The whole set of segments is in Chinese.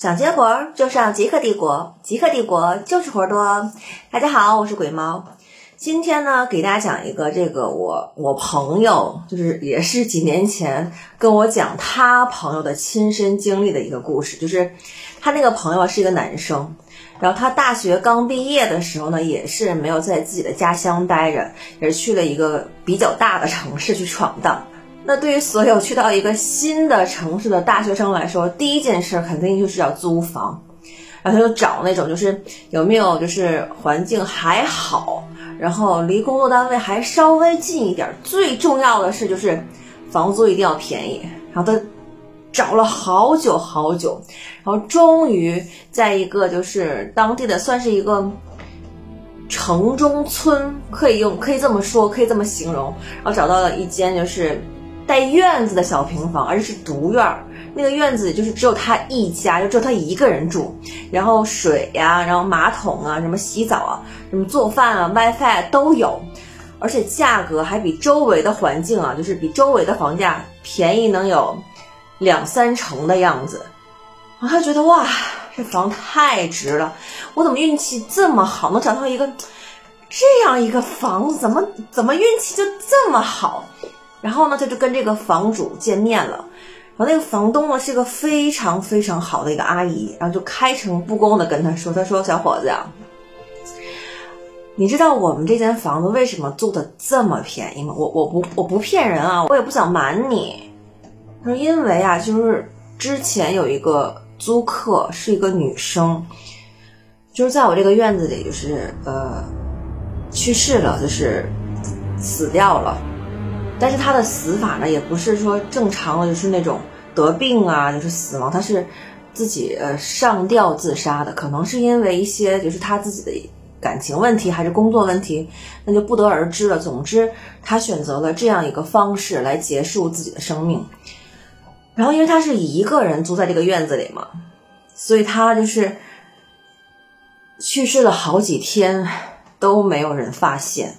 想接活儿就上极客帝国，极客帝国就是活儿多。大家好，我是鬼猫。今天呢，给大家讲一个这个我我朋友，就是也是几年前跟我讲他朋友的亲身经历的一个故事。就是他那个朋友是一个男生，然后他大学刚毕业的时候呢，也是没有在自己的家乡待着，也是去了一个比较大的城市去闯荡。那对于所有去到一个新的城市的大学生来说，第一件事肯定就是要租房，然后他就找那种就是有没有就是环境还好，然后离工作单位还稍微近一点，最重要的是就是房租一定要便宜。然后他找了好久好久，然后终于在一个就是当地的算是一个城中村，可以用可以这么说，可以这么形容，然后找到了一间就是。带院子的小平房，而且是独院儿。那个院子就是只有他一家，就只有他一个人住。然后水呀，然后马桶啊，什么洗澡啊，什么做饭啊，WiFi 都有。而且价格还比周围的环境啊，就是比周围的房价便宜，能有两三成的样子。然后他觉得哇，这房太值了！我怎么运气这么好，能找到一个这样一个房子？怎么怎么运气就这么好？然后呢，他就跟这个房主见面了，然后那个房东呢是个非常非常好的一个阿姨，然后就开诚布公的跟他说：“他说小伙子，你知道我们这间房子为什么租的这么便宜吗？我我不我不骗人啊，我也不想瞒你。他说因为啊，就是之前有一个租客是一个女生，就是在我这个院子里，就是呃去世了，就是死掉了。”但是他的死法呢，也不是说正常的，就是那种得病啊，就是死亡，他是自己呃上吊自杀的，可能是因为一些就是他自己的感情问题还是工作问题，那就不得而知了。总之，他选择了这样一个方式来结束自己的生命。然后，因为他是一个人租在这个院子里嘛，所以他就是去世了好几天都没有人发现。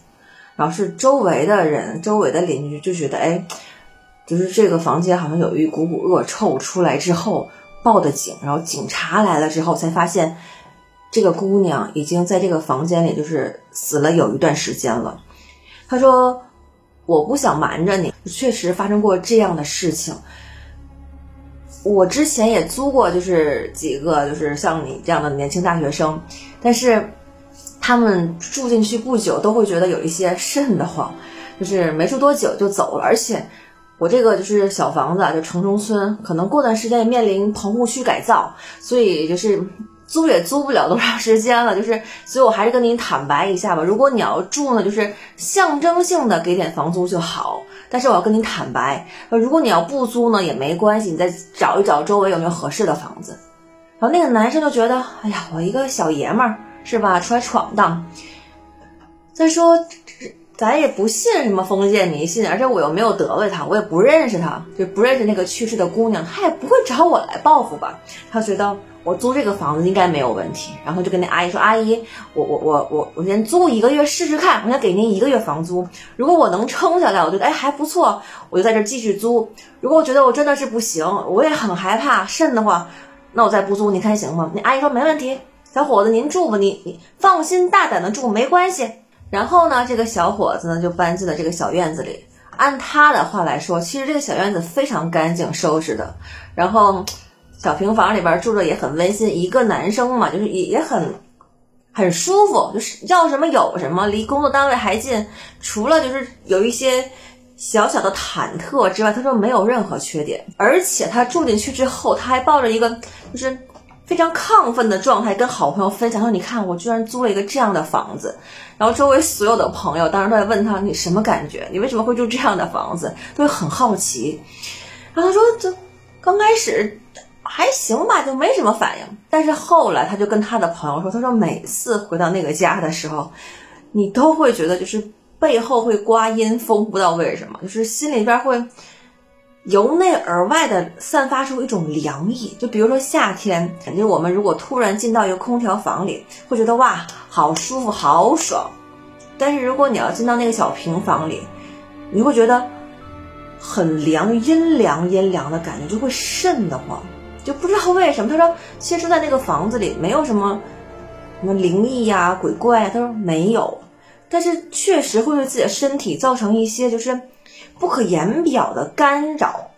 然后是周围的人，周围的邻居就觉得，哎，就是这个房间好像有一股股恶臭出来之后报的警，然后警察来了之后才发现，这个姑娘已经在这个房间里就是死了有一段时间了。他说：“我不想瞒着你，确实发生过这样的事情。我之前也租过，就是几个就是像你这样的年轻大学生，但是。”他们住进去不久，都会觉得有一些瘆得慌，就是没住多久就走了。而且我这个就是小房子，就城中村，可能过段时间也面临棚户区改造，所以就是租也租不了多长时间了。就是，所以我还是跟您坦白一下吧。如果你要住呢，就是象征性的给点房租就好。但是我要跟您坦白，如果你要不租呢，也没关系，你再找一找周围有没有合适的房子。然后那个男生就觉得，哎呀，我一个小爷们儿。是吧？出来闯荡。再说，咱也不信什么封建迷信，而且我又没有得罪他，我也不认识他，就不认识那个去世的姑娘，他也不会找我来报复吧？他觉得我租这个房子应该没有问题，然后就跟那阿姨说：“阿姨，我我我我我先租一个月试试看，我先给您一个月房租。如果我能撑下来，我觉得哎还不错，我就在这继续租。如果我觉得我真的是不行，我也很害怕瘆得慌，那我再不租，你看行吗？”那阿姨说：“没问题。”小伙子，您住吧，你你放心大胆的住，没关系。然后呢，这个小伙子呢就搬进了这个小院子里。按他的话来说，其实这个小院子非常干净收拾的。然后小平房里边住着也很温馨，一个男生嘛，就是也也很很舒服，就是要什么有什么，离工作单位还近。除了就是有一些小小的忐忑之外，他说没有任何缺点。而且他住进去之后，他还抱着一个就是。非常亢奋的状态，跟好朋友分享说：“你看，我居然租了一个这样的房子。”然后周围所有的朋友当时都在问他：“你什么感觉？你为什么会住这样的房子？”都很好奇。然后他说：“这刚开始还行吧，就没什么反应。但是后来他就跟他的朋友说：‘他说每次回到那个家的时候，你都会觉得就是背后会刮阴风，不知道为什么，就是心里边会。”由内而外的散发出一种凉意，就比如说夏天，就我们如果突然进到一个空调房里，会觉得哇，好舒服，好爽。但是如果你要进到那个小平房里，你会觉得很凉，阴凉阴凉的感觉，就会瘆得慌。就不知道为什么。他说，其实在那个房子里没有什么什么灵异呀、鬼怪呀，他说没有，但是确实会对自己的身体造成一些就是不可言表的干扰。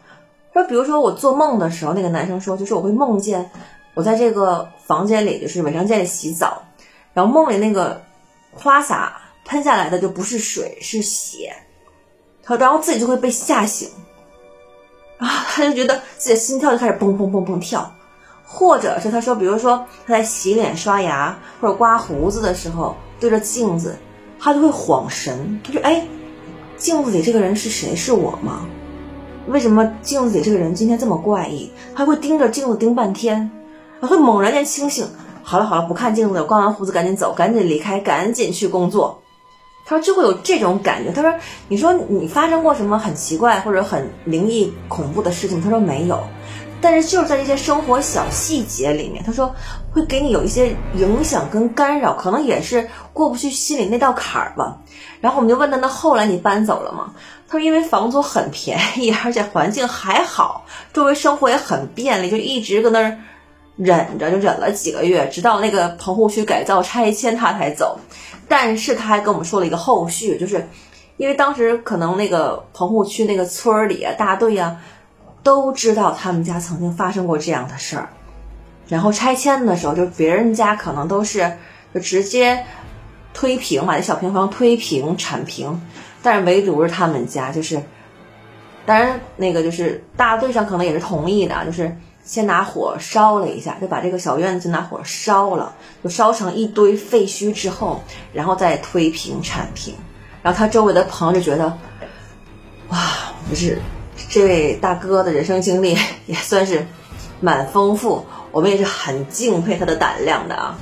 说，比如说我做梦的时候，那个男生说，就是我会梦见我在这个房间里，就是卫生间里洗澡，然后梦里那个花洒喷下来的就不是水，是血。他然后自己就会被吓醒，啊，他就觉得自己的心跳就开始砰砰砰砰跳，或者是他说，比如说他在洗脸、刷牙或者刮胡子的时候，对着镜子，他就会恍神，他就哎，镜子里这个人是谁？是我吗？为什么镜子里这个人今天这么怪异？他会盯着镜子盯半天，然后猛然间清醒，好了好了，不看镜子了，刮完胡子赶紧走，赶紧离开，赶紧去工作。他说就会有这种感觉。他说：“你说你发生过什么很奇怪或者很灵异恐怖的事情？”他说没有，但是就是在这些生活小细节里面，他说会给你有一些影响跟干扰，可能也是过不去心里那道坎儿吧。然后我们就问他：“那后来你搬走了吗？”他说：“因为房租很便宜，而且环境还好，周围生活也很便利，就一直搁那儿忍着，就忍了几个月，直到那个棚户区改造拆迁，他才走。”但是他还跟我们说了一个后续，就是因为当时可能那个棚户区那个村儿里啊，大队啊，都知道他们家曾经发生过这样的事儿，然后拆迁的时候，就别人家可能都是就直接推平，把那小平房推平铲平，但是唯独是他们家，就是当然那个就是大队上可能也是同意的，就是。先拿火烧了一下，就把这个小院子拿火烧了，就烧成一堆废墟之后，然后再推平铲平。然后他周围的朋友就觉得，哇，就是这位大哥的人生经历 也算是蛮丰富，我们也是很敬佩他的胆量的啊。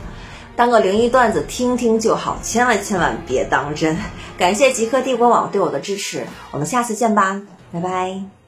当个灵异段子听听就好，千万千万别当真。感谢极客帝国网对我的支持，我们下次见吧，拜拜。